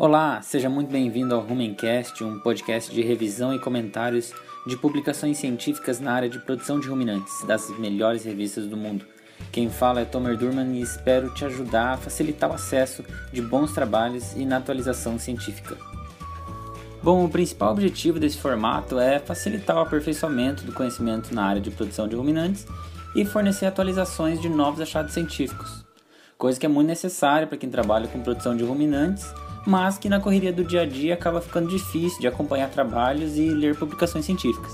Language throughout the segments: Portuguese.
Olá, seja muito bem-vindo ao Rumencast, um podcast de revisão e comentários de publicações científicas na área de produção de ruminantes das melhores revistas do mundo. Quem fala é Tomer Durman e espero te ajudar a facilitar o acesso de bons trabalhos e na atualização científica. Bom, o principal objetivo desse formato é facilitar o aperfeiçoamento do conhecimento na área de produção de ruminantes e fornecer atualizações de novos achados científicos, coisa que é muito necessária para quem trabalha com produção de ruminantes mas que na correria do dia a dia acaba ficando difícil de acompanhar trabalhos e ler publicações científicas.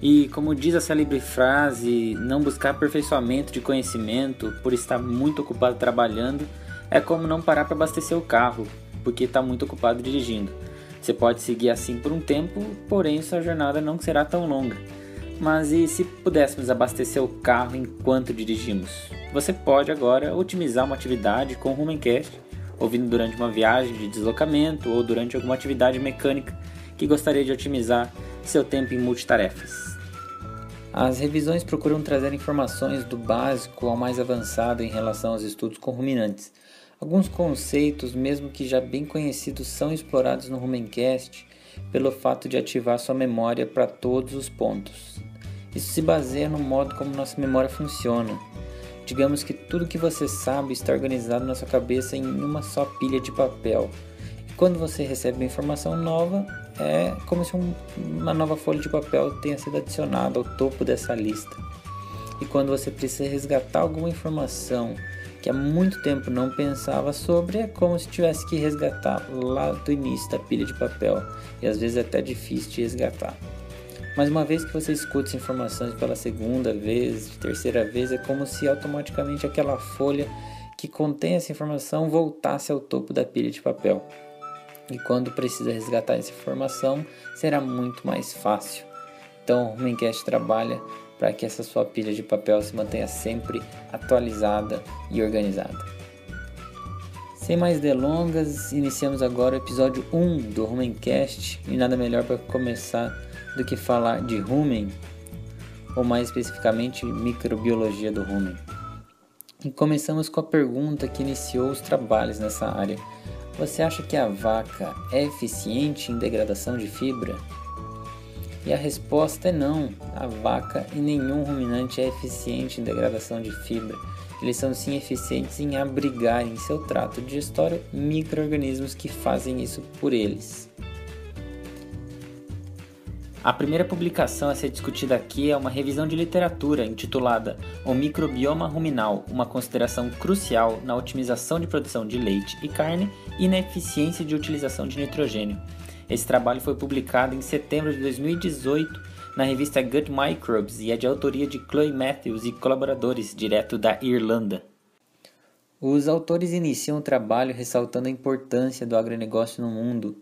E como diz a célebre frase, não buscar aperfeiçoamento de conhecimento por estar muito ocupado trabalhando é como não parar para abastecer o carro, porque está muito ocupado dirigindo. Você pode seguir assim por um tempo, porém sua jornada não será tão longa. Mas e se pudéssemos abastecer o carro enquanto dirigimos? Você pode agora otimizar uma atividade com o Rumencast ouvindo durante uma viagem de deslocamento ou durante alguma atividade mecânica que gostaria de otimizar seu tempo em multitarefas. As revisões procuram trazer informações do básico ao mais avançado em relação aos estudos com ruminantes. Alguns conceitos, mesmo que já bem conhecidos, são explorados no Rumencast pelo fato de ativar sua memória para todos os pontos. Isso se baseia no modo como nossa memória funciona. Digamos que tudo que você sabe está organizado na sua cabeça em uma só pilha de papel. E quando você recebe uma informação nova, é como se um, uma nova folha de papel tenha sido adicionada ao topo dessa lista. E quando você precisa resgatar alguma informação que há muito tempo não pensava sobre, é como se tivesse que resgatar lá do início da pilha de papel. E às vezes é até difícil de resgatar. Mas uma vez que você escuta essas informações pela segunda vez, terceira vez, é como se automaticamente aquela folha que contém essa informação voltasse ao topo da pilha de papel. E quando precisa resgatar essa informação, será muito mais fácil. Então, o Rumencast trabalha para que essa sua pilha de papel se mantenha sempre atualizada e organizada. Sem mais delongas, iniciamos agora o episódio 1 do Rumencast e nada melhor para começar do que falar de rumen, ou mais especificamente microbiologia do rumen. E começamos com a pergunta que iniciou os trabalhos nessa área. Você acha que a vaca é eficiente em degradação de fibra? E a resposta é não. A vaca e nenhum ruminante é eficiente em degradação de fibra. Eles são sim eficientes em abrigar em seu trato digestório micro-organismos que fazem isso por eles. A primeira publicação a ser discutida aqui é uma revisão de literatura intitulada O Microbioma Ruminal, uma consideração crucial na otimização de produção de leite e carne e na eficiência de utilização de nitrogênio. Esse trabalho foi publicado em setembro de 2018 na revista Gut Microbes e é de autoria de Chloe Matthews e colaboradores, direto da Irlanda. Os autores iniciam o trabalho ressaltando a importância do agronegócio no mundo,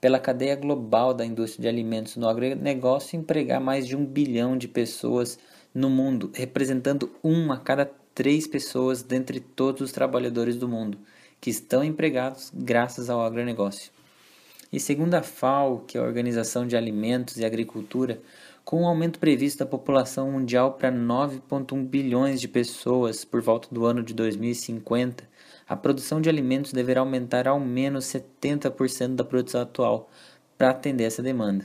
pela cadeia global da indústria de alimentos no agronegócio empregar mais de um bilhão de pessoas no mundo, representando uma a cada três pessoas dentre todos os trabalhadores do mundo que estão empregados graças ao agronegócio. E segundo a FAO, que é a Organização de Alimentos e Agricultura, com o um aumento previsto da população mundial para 9,1 bilhões de pessoas por volta do ano de 2050, a produção de alimentos deverá aumentar ao menos 70% da produção atual para atender essa demanda.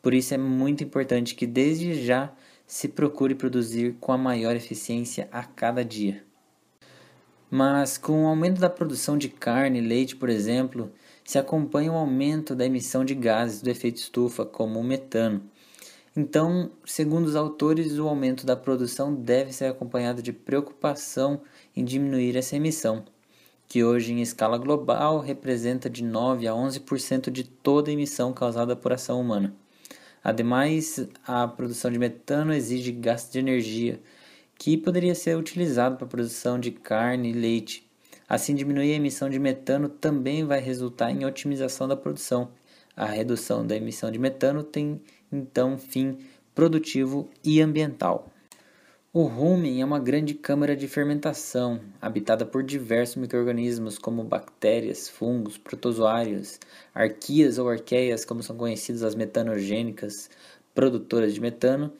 Por isso é muito importante que desde já se procure produzir com a maior eficiência a cada dia. Mas com o aumento da produção de carne e leite, por exemplo, se acompanha o um aumento da emissão de gases do efeito estufa, como o metano. Então, segundo os autores, o aumento da produção deve ser acompanhado de preocupação em diminuir essa emissão que hoje em escala global representa de 9 a 11% de toda emissão causada por ação humana. Ademais, a produção de metano exige gasto de energia, que poderia ser utilizado para a produção de carne e leite. Assim, diminuir a emissão de metano também vai resultar em otimização da produção. A redução da emissão de metano tem então fim produtivo e ambiental. O rumen é uma grande câmara de fermentação, habitada por diversos microrganismos como bactérias, fungos, protozoários, arquias ou arqueias, como são conhecidas as metanogênicas, produtoras de metano,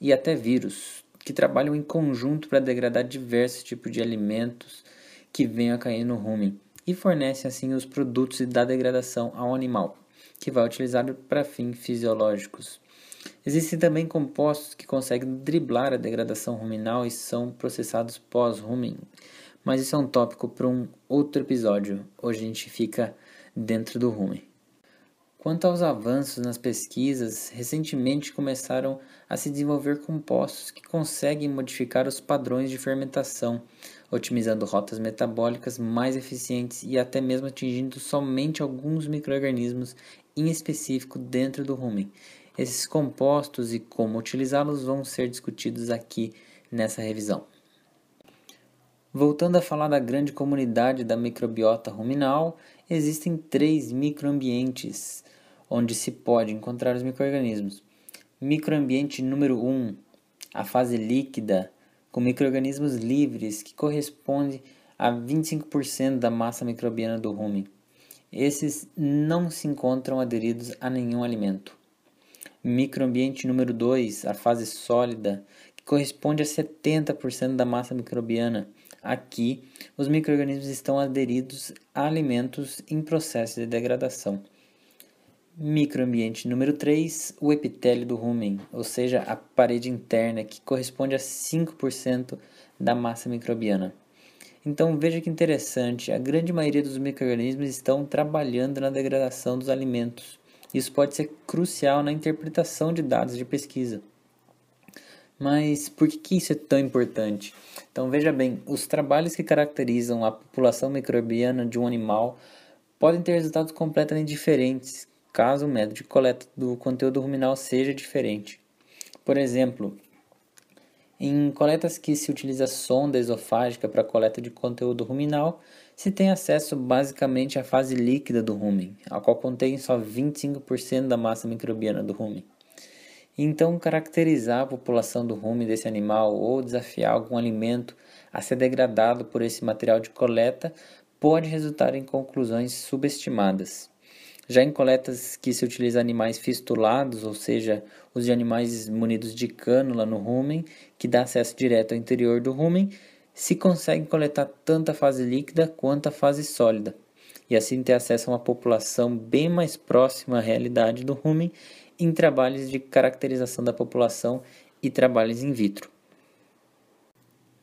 e até vírus, que trabalham em conjunto para degradar diversos tipos de alimentos que venham a cair no rumen, e fornece assim os produtos da degradação ao animal, que vai utilizar para fins fisiológicos. Existem também compostos que conseguem driblar a degradação ruminal e são processados pós-rumen, mas isso é um tópico para um outro episódio. Hoje a gente fica dentro do rumen. Quanto aos avanços nas pesquisas, recentemente começaram a se desenvolver compostos que conseguem modificar os padrões de fermentação, otimizando rotas metabólicas mais eficientes e até mesmo atingindo somente alguns microrganismos em específico dentro do rumen. Esses compostos e como utilizá-los vão ser discutidos aqui nessa revisão. Voltando a falar da grande comunidade da microbiota ruminal, existem três microambientes onde se pode encontrar os microrganismos. Microambiente número 1, um, a fase líquida, com microrganismos livres, que corresponde a 25% da massa microbiana do rumen. Esses não se encontram aderidos a nenhum alimento. Microambiente número 2, a fase sólida, que corresponde a 70% da massa microbiana. Aqui, os microrganismos estão aderidos a alimentos em processo de degradação. Microambiente número 3, o epitélio do rumen, ou seja, a parede interna, que corresponde a 5% da massa microbiana. Então veja que interessante, a grande maioria dos microrganismos estão trabalhando na degradação dos alimentos. Isso pode ser crucial na interpretação de dados de pesquisa. Mas por que isso é tão importante? Então veja bem, os trabalhos que caracterizam a população microbiana de um animal podem ter resultados completamente diferentes, caso o método de coleta do conteúdo ruminal seja diferente. Por exemplo, em coletas que se utiliza sonda esofágica para coleta de conteúdo ruminal, se tem acesso basicamente à fase líquida do rumen, a qual contém só 25% da massa microbiana do rumen. Então, caracterizar a população do rumen desse animal ou desafiar algum alimento a ser degradado por esse material de coleta pode resultar em conclusões subestimadas. Já em coletas que se utiliza animais fistulados, ou seja, os de animais munidos de cânula no rumen, que dá acesso direto ao interior do rumen, se consegue coletar tanto a fase líquida quanto a fase sólida, e assim ter acesso a uma população bem mais próxima à realidade do rumen em trabalhos de caracterização da população e trabalhos in vitro.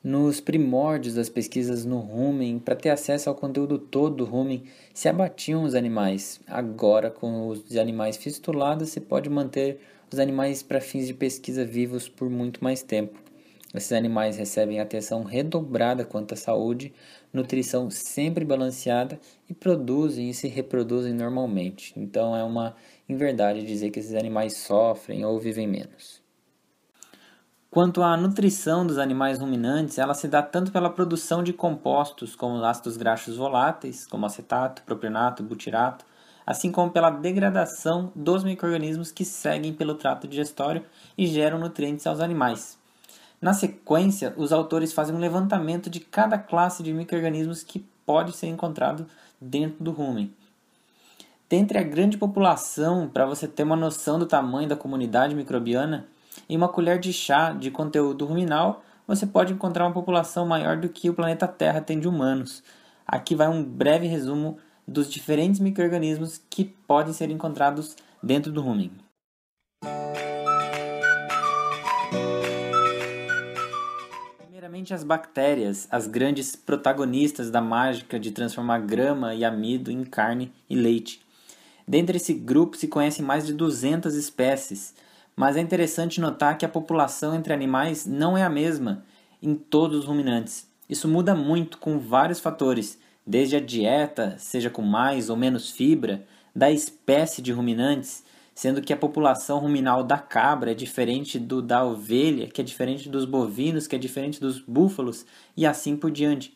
Nos primórdios das pesquisas no rumen, para ter acesso ao conteúdo todo do rumen, se abatiam os animais. Agora, com os animais fistulados, se pode manter os animais para fins de pesquisa vivos por muito mais tempo. Esses animais recebem atenção redobrada quanto à saúde, nutrição sempre balanceada e produzem e se reproduzem normalmente. Então é uma inverdade dizer que esses animais sofrem ou vivem menos. Quanto à nutrição dos animais ruminantes, ela se dá tanto pela produção de compostos como ácidos graxos voláteis, como acetato, propionato, butirato, assim como pela degradação dos microrganismos que seguem pelo trato digestório e geram nutrientes aos animais. Na sequência, os autores fazem um levantamento de cada classe de microrganismos que pode ser encontrado dentro do rumen. Dentre a grande população, para você ter uma noção do tamanho da comunidade microbiana, em uma colher de chá de conteúdo ruminal, você pode encontrar uma população maior do que o planeta Terra tem de humanos. Aqui vai um breve resumo dos diferentes microrganismos que podem ser encontrados dentro do rumen. Primeiramente, as bactérias, as grandes protagonistas da mágica de transformar grama e amido em carne e leite. Dentre esse grupo se conhecem mais de 200 espécies, mas é interessante notar que a população entre animais não é a mesma em todos os ruminantes. Isso muda muito com vários fatores, desde a dieta, seja com mais ou menos fibra, da espécie de ruminantes, sendo que a população ruminal da cabra é diferente do da ovelha, que é diferente dos bovinos, que é diferente dos búfalos e assim por diante.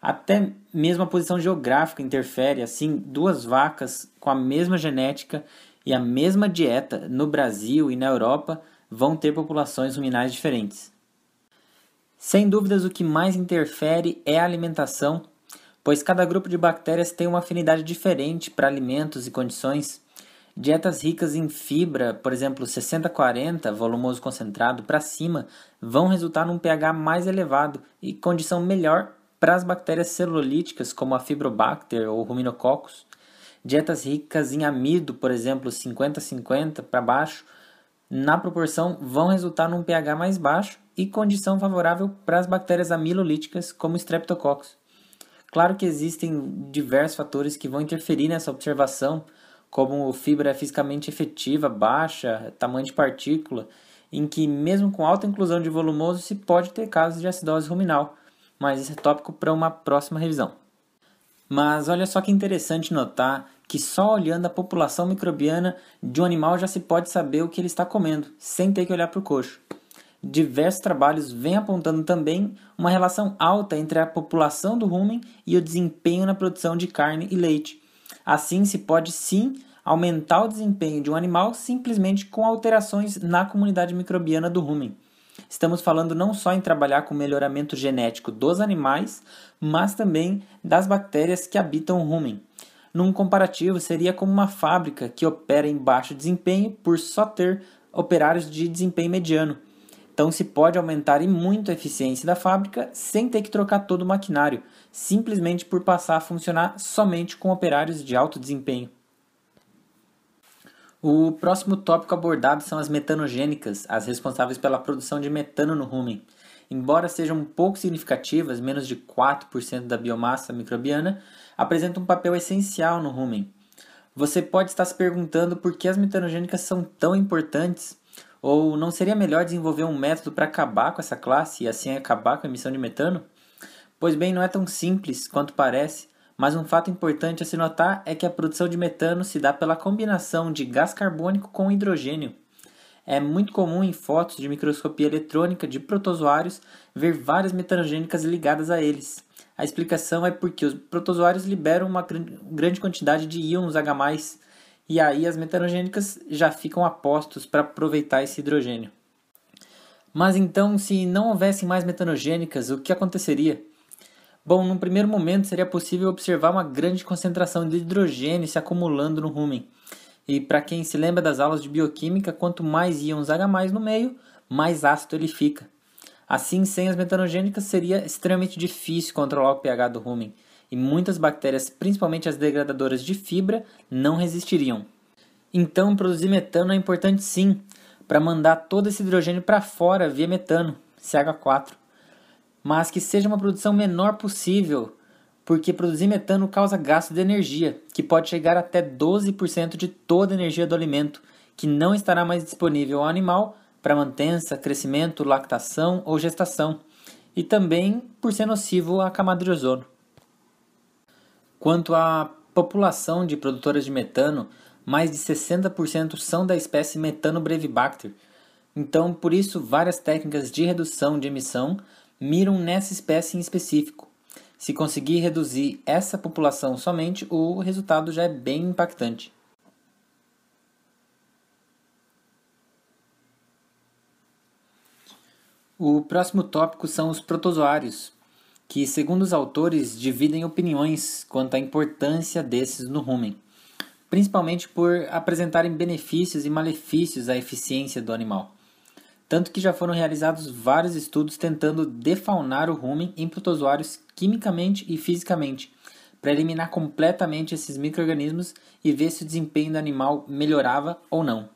Até mesmo a posição geográfica interfere, assim, duas vacas com a mesma genética e a mesma dieta no Brasil e na Europa vão ter populações ruminais diferentes. Sem dúvidas, o que mais interfere é a alimentação, pois cada grupo de bactérias tem uma afinidade diferente para alimentos e condições. Dietas ricas em fibra, por exemplo, 60-40, volumoso concentrado para cima, vão resultar num pH mais elevado e condição melhor para as bactérias celulíticas, como a Fibrobacter ou Ruminococcus. Dietas ricas em amido, por exemplo, 50-50 para baixo, na proporção vão resultar num pH mais baixo e condição favorável para as bactérias amilolíticas, como Streptococcus. Claro que existem diversos fatores que vão interferir nessa observação, como fibra fisicamente efetiva baixa, tamanho de partícula, em que mesmo com alta inclusão de volumoso se pode ter casos de acidose ruminal, mas esse é tópico para uma próxima revisão. Mas olha só que interessante notar que só olhando a população microbiana de um animal já se pode saber o que ele está comendo, sem ter que olhar para o coxo. Diversos trabalhos vêm apontando também uma relação alta entre a população do rumen e o desempenho na produção de carne e leite. Assim, se pode sim aumentar o desempenho de um animal simplesmente com alterações na comunidade microbiana do rumen. Estamos falando não só em trabalhar com o melhoramento genético dos animais, mas também das bactérias que habitam o rumen. Num comparativo, seria como uma fábrica que opera em baixo desempenho por só ter operários de desempenho mediano. Então se pode aumentar e muito a eficiência da fábrica sem ter que trocar todo o maquinário, simplesmente por passar a funcionar somente com operários de alto desempenho. O próximo tópico abordado são as metanogênicas, as responsáveis pela produção de metano no rumen. Embora sejam pouco significativas, menos de 4% da biomassa microbiana, apresentam um papel essencial no rumen. Você pode estar se perguntando por que as metanogênicas são tão importantes, ou não seria melhor desenvolver um método para acabar com essa classe e assim acabar com a emissão de metano? Pois bem, não é tão simples quanto parece mas um fato importante a se notar é que a produção de metano se dá pela combinação de gás carbônico com hidrogênio. É muito comum em fotos de microscopia eletrônica de protozoários ver várias metanogênicas ligadas a eles. A explicação é porque os protozoários liberam uma grande quantidade de íons H+, e aí as metanogênicas já ficam apostos para aproveitar esse hidrogênio. Mas então, se não houvesse mais metanogênicas, o que aconteceria? Bom, num primeiro momento seria possível observar uma grande concentração de hidrogênio se acumulando no rumen. E para quem se lembra das aulas de bioquímica, quanto mais íons H+ no meio, mais ácido ele fica. Assim, sem as metanogênicas seria extremamente difícil controlar o pH do rumen, e muitas bactérias, principalmente as degradadoras de fibra, não resistiriam. Então, produzir metano é importante sim, para mandar todo esse hidrogênio para fora via metano, CH4 mas que seja uma produção menor possível, porque produzir metano causa gasto de energia, que pode chegar até 12% de toda a energia do alimento, que não estará mais disponível ao animal para mantença, crescimento, lactação ou gestação, e também por ser nocivo à camada de ozono. Quanto à população de produtoras de metano, mais de 60% são da espécie Metanobrevibacter. Então, por isso, várias técnicas de redução de emissão miram nessa espécie em específico. Se conseguir reduzir essa população somente, o resultado já é bem impactante. O próximo tópico são os protozoários, que, segundo os autores, dividem opiniões quanto à importância desses no rumen, principalmente por apresentarem benefícios e malefícios à eficiência do animal tanto que já foram realizados vários estudos tentando defaunar o rumen em protozoários quimicamente e fisicamente, para eliminar completamente esses microrganismos e ver se o desempenho do animal melhorava ou não.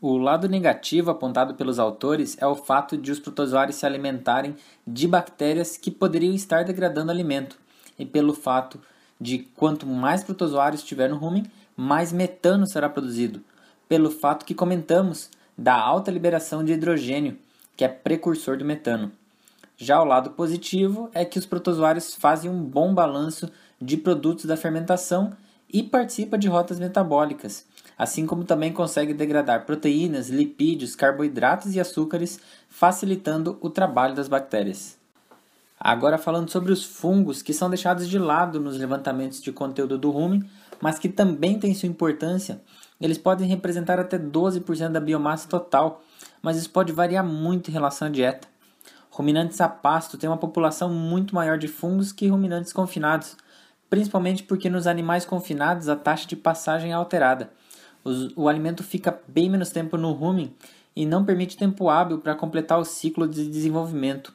O lado negativo apontado pelos autores é o fato de os protozoários se alimentarem de bactérias que poderiam estar degradando alimento, e pelo fato de quanto mais protozoários tiver no rumen, mais metano será produzido, pelo fato que comentamos da alta liberação de hidrogênio, que é precursor do metano. Já o lado positivo é que os protozoários fazem um bom balanço de produtos da fermentação e participa de rotas metabólicas, assim como também consegue degradar proteínas, lipídios, carboidratos e açúcares, facilitando o trabalho das bactérias. Agora falando sobre os fungos que são deixados de lado nos levantamentos de conteúdo do rumen, mas que também têm sua importância eles podem representar até 12% da biomassa total, mas isso pode variar muito em relação à dieta. Ruminantes a pasto têm uma população muito maior de fungos que ruminantes confinados, principalmente porque nos animais confinados a taxa de passagem é alterada. O alimento fica bem menos tempo no rumen e não permite tempo hábil para completar o ciclo de desenvolvimento.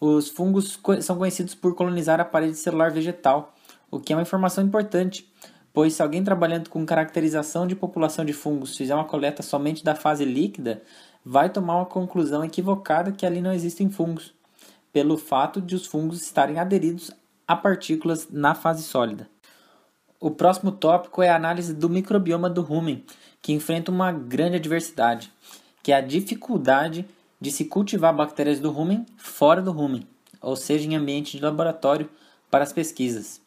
Os fungos são conhecidos por colonizar a parede celular vegetal, o que é uma informação importante, pois se alguém trabalhando com caracterização de população de fungos fizer uma coleta somente da fase líquida, vai tomar uma conclusão equivocada que ali não existem fungos, pelo fato de os fungos estarem aderidos a partículas na fase sólida. O próximo tópico é a análise do microbioma do rumen, que enfrenta uma grande adversidade, que é a dificuldade de se cultivar bactérias do rumen fora do rumen, ou seja, em ambiente de laboratório para as pesquisas.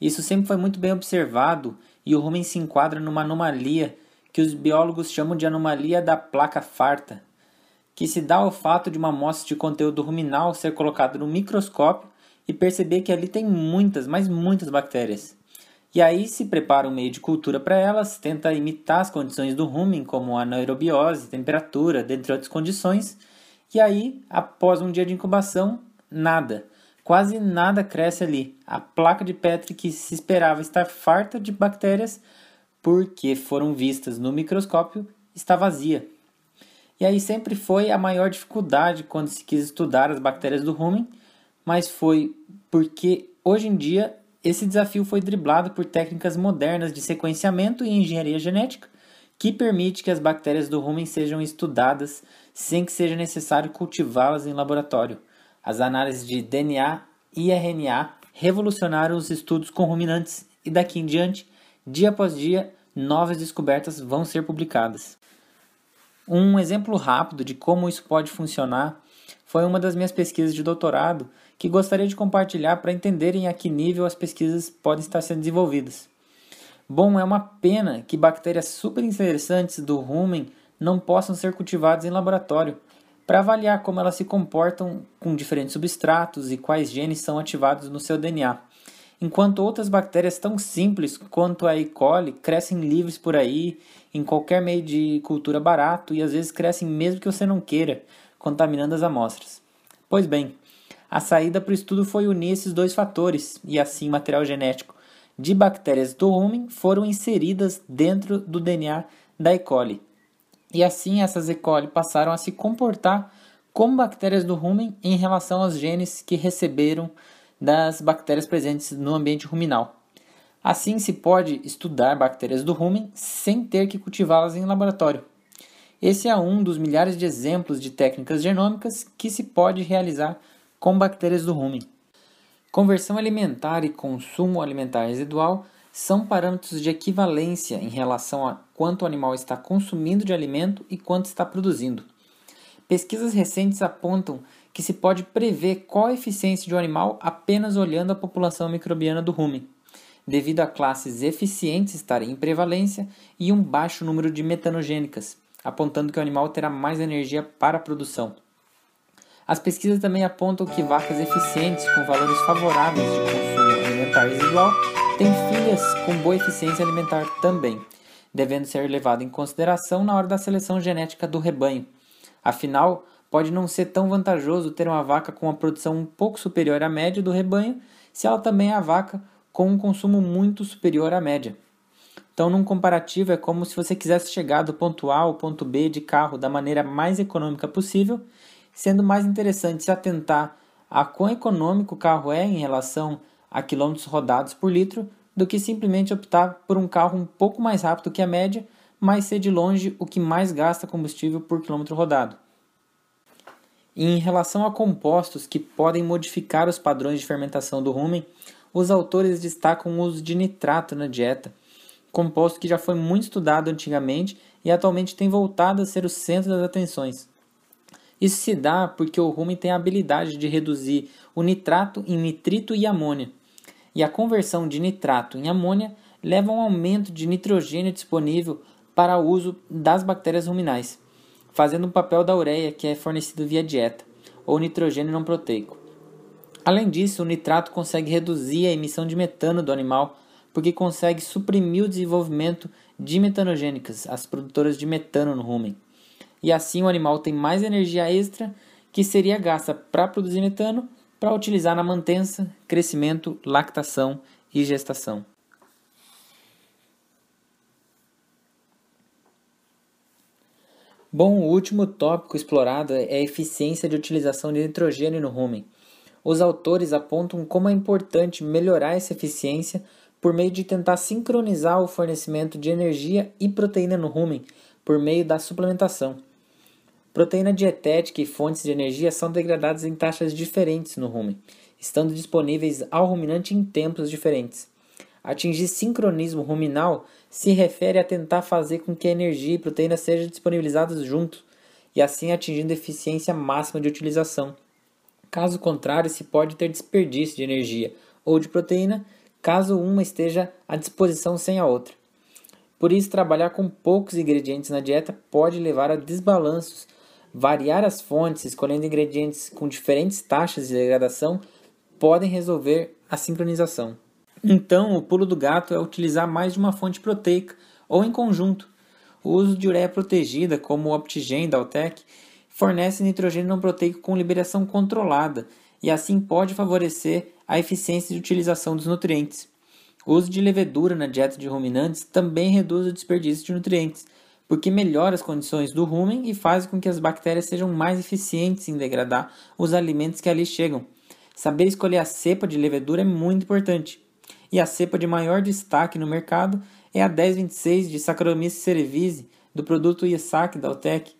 Isso sempre foi muito bem observado e o rumen se enquadra numa anomalia que os biólogos chamam de anomalia da placa farta, que se dá ao fato de uma amostra de conteúdo ruminal ser colocada no microscópio e perceber que ali tem muitas, mas muitas bactérias. E aí se prepara um meio de cultura para elas, tenta imitar as condições do rumen, como anaerobiose, temperatura, dentre outras condições, e aí, após um dia de incubação, nada. Quase nada cresce ali. A placa de Petri que se esperava estar farta de bactérias, porque foram vistas no microscópio, está vazia. E aí sempre foi a maior dificuldade quando se quis estudar as bactérias do rumen, mas foi porque hoje em dia esse desafio foi driblado por técnicas modernas de sequenciamento e engenharia genética, que permite que as bactérias do rumen sejam estudadas sem que seja necessário cultivá-las em laboratório. As análises de DNA e RNA revolucionaram os estudos com ruminantes e daqui em diante, dia após dia, novas descobertas vão ser publicadas. Um exemplo rápido de como isso pode funcionar foi uma das minhas pesquisas de doutorado que gostaria de compartilhar para entenderem a que nível as pesquisas podem estar sendo desenvolvidas. Bom, é uma pena que bactérias super interessantes do rumen não possam ser cultivadas em laboratório para avaliar como elas se comportam com diferentes substratos e quais genes são ativados no seu DNA. Enquanto outras bactérias tão simples quanto a E. coli crescem livres por aí, em qualquer meio de cultura barato e às vezes crescem mesmo que você não queira, contaminando as amostras. Pois bem, a saída para o estudo foi unir esses dois fatores, e assim material genético de bactérias do rumen foram inseridas dentro do DNA da E. coli. E assim essas E. coli passaram a se comportar como bactérias do rumen em relação aos genes que receberam das bactérias presentes no ambiente ruminal. Assim se pode estudar bactérias do rumen sem ter que cultivá-las em laboratório. Esse é um dos milhares de exemplos de técnicas genômicas que se pode realizar com bactérias do rumen. Conversão alimentar e consumo alimentar residual são parâmetros de equivalência em relação a quanto o animal está consumindo de alimento e quanto está produzindo. Pesquisas recentes apontam que se pode prever qual a eficiência de um animal apenas olhando a população microbiana do rumen, devido a classes eficientes estarem em prevalência e um baixo número de metanogênicas, apontando que o animal terá mais energia para a produção. As pesquisas também apontam que vacas eficientes com valores favoráveis de consumo alimentar residual têm filhas com boa eficiência alimentar também, devendo ser levado em consideração na hora da seleção genética do rebanho. Afinal, pode não ser tão vantajoso ter uma vaca com uma produção um pouco superior à média do rebanho, se ela também é a vaca com um consumo muito superior à média. Então, num comparativo, é como se você quisesse chegar do ponto A ao ponto B de carro da maneira mais econômica possível sendo mais interessante se atentar a quão econômico o carro é em relação a quilômetros rodados por litro do que simplesmente optar por um carro um pouco mais rápido que a média, mas ser de longe o que mais gasta combustível por quilômetro rodado. E em relação a compostos que podem modificar os padrões de fermentação do rumen, os autores destacam o uso de nitrato na dieta, composto que já foi muito estudado antigamente e atualmente tem voltado a ser o centro das atenções. Isso se dá porque o rumen tem a habilidade de reduzir o nitrato em nitrito e amônia. E a conversão de nitrato em amônia leva a um aumento de nitrogênio disponível para o uso das bactérias ruminais, fazendo o papel da ureia que é fornecido via dieta, ou nitrogênio não proteico. Além disso, o nitrato consegue reduzir a emissão de metano do animal, porque consegue suprimir o desenvolvimento de metanogênicas, as produtoras de metano no rumen e assim o animal tem mais energia extra que seria gasta para produzir metano para utilizar na mantença, crescimento, lactação e gestação. Bom, o último tópico explorado é a eficiência de utilização de nitrogênio no rumen, os autores apontam como é importante melhorar essa eficiência por meio de tentar sincronizar o fornecimento de energia e proteína no rumen por meio da suplementação. Proteína dietética e fontes de energia são degradadas em taxas diferentes no rumen, estando disponíveis ao ruminante em tempos diferentes. Atingir sincronismo ruminal se refere a tentar fazer com que a energia e proteína sejam disponibilizadas juntos, e assim atingindo eficiência máxima de utilização. Caso contrário, se pode ter desperdício de energia ou de proteína, caso uma esteja à disposição sem a outra. Por isso, trabalhar com poucos ingredientes na dieta pode levar a desbalanços. Variar as fontes, escolhendo ingredientes com diferentes taxas de degradação, podem resolver a sincronização. Então, o pulo do gato é utilizar mais de uma fonte proteica ou em conjunto. O uso de ureia protegida, como o Optigen da Altec, fornece nitrogênio não proteico com liberação controlada e assim pode favorecer a eficiência de utilização dos nutrientes. O uso de levedura na dieta de ruminantes também reduz o desperdício de nutrientes, porque melhora as condições do rumen e faz com que as bactérias sejam mais eficientes em degradar os alimentos que ali chegam. Saber escolher a cepa de levedura é muito importante. E a cepa de maior destaque no mercado é a 1026 de Saccharomyces cerevisiae, do produto ISAC da Altec.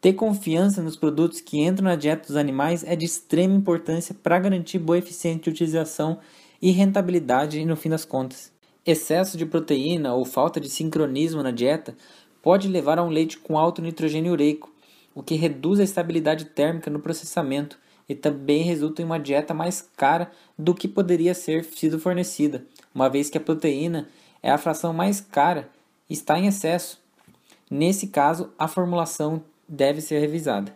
Ter confiança nos produtos que entram na dieta dos animais é de extrema importância para garantir boa eficiência de utilização e rentabilidade no fim das contas. Excesso de proteína ou falta de sincronismo na dieta pode levar a um leite com alto nitrogênio ureico, o que reduz a estabilidade térmica no processamento e também resulta em uma dieta mais cara do que poderia ser sido fornecida, uma vez que a proteína é a fração mais cara e está em excesso. Nesse caso, a formulação deve ser revisada.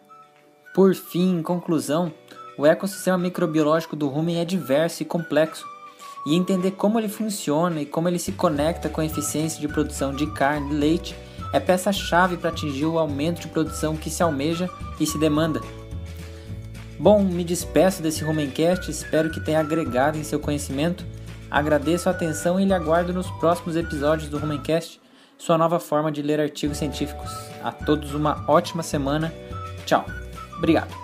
Por fim, em conclusão, o ecossistema microbiológico do rumen é diverso e complexo, e entender como ele funciona e como ele se conecta com a eficiência de produção de carne e leite é peça-chave para atingir o aumento de produção que se almeja e se demanda. Bom, me despeço desse Rumencast, espero que tenha agregado em seu conhecimento. Agradeço a atenção e lhe aguardo nos próximos episódios do Rumencast sua nova forma de ler artigos científicos. A todos uma ótima semana. Tchau. Obrigado.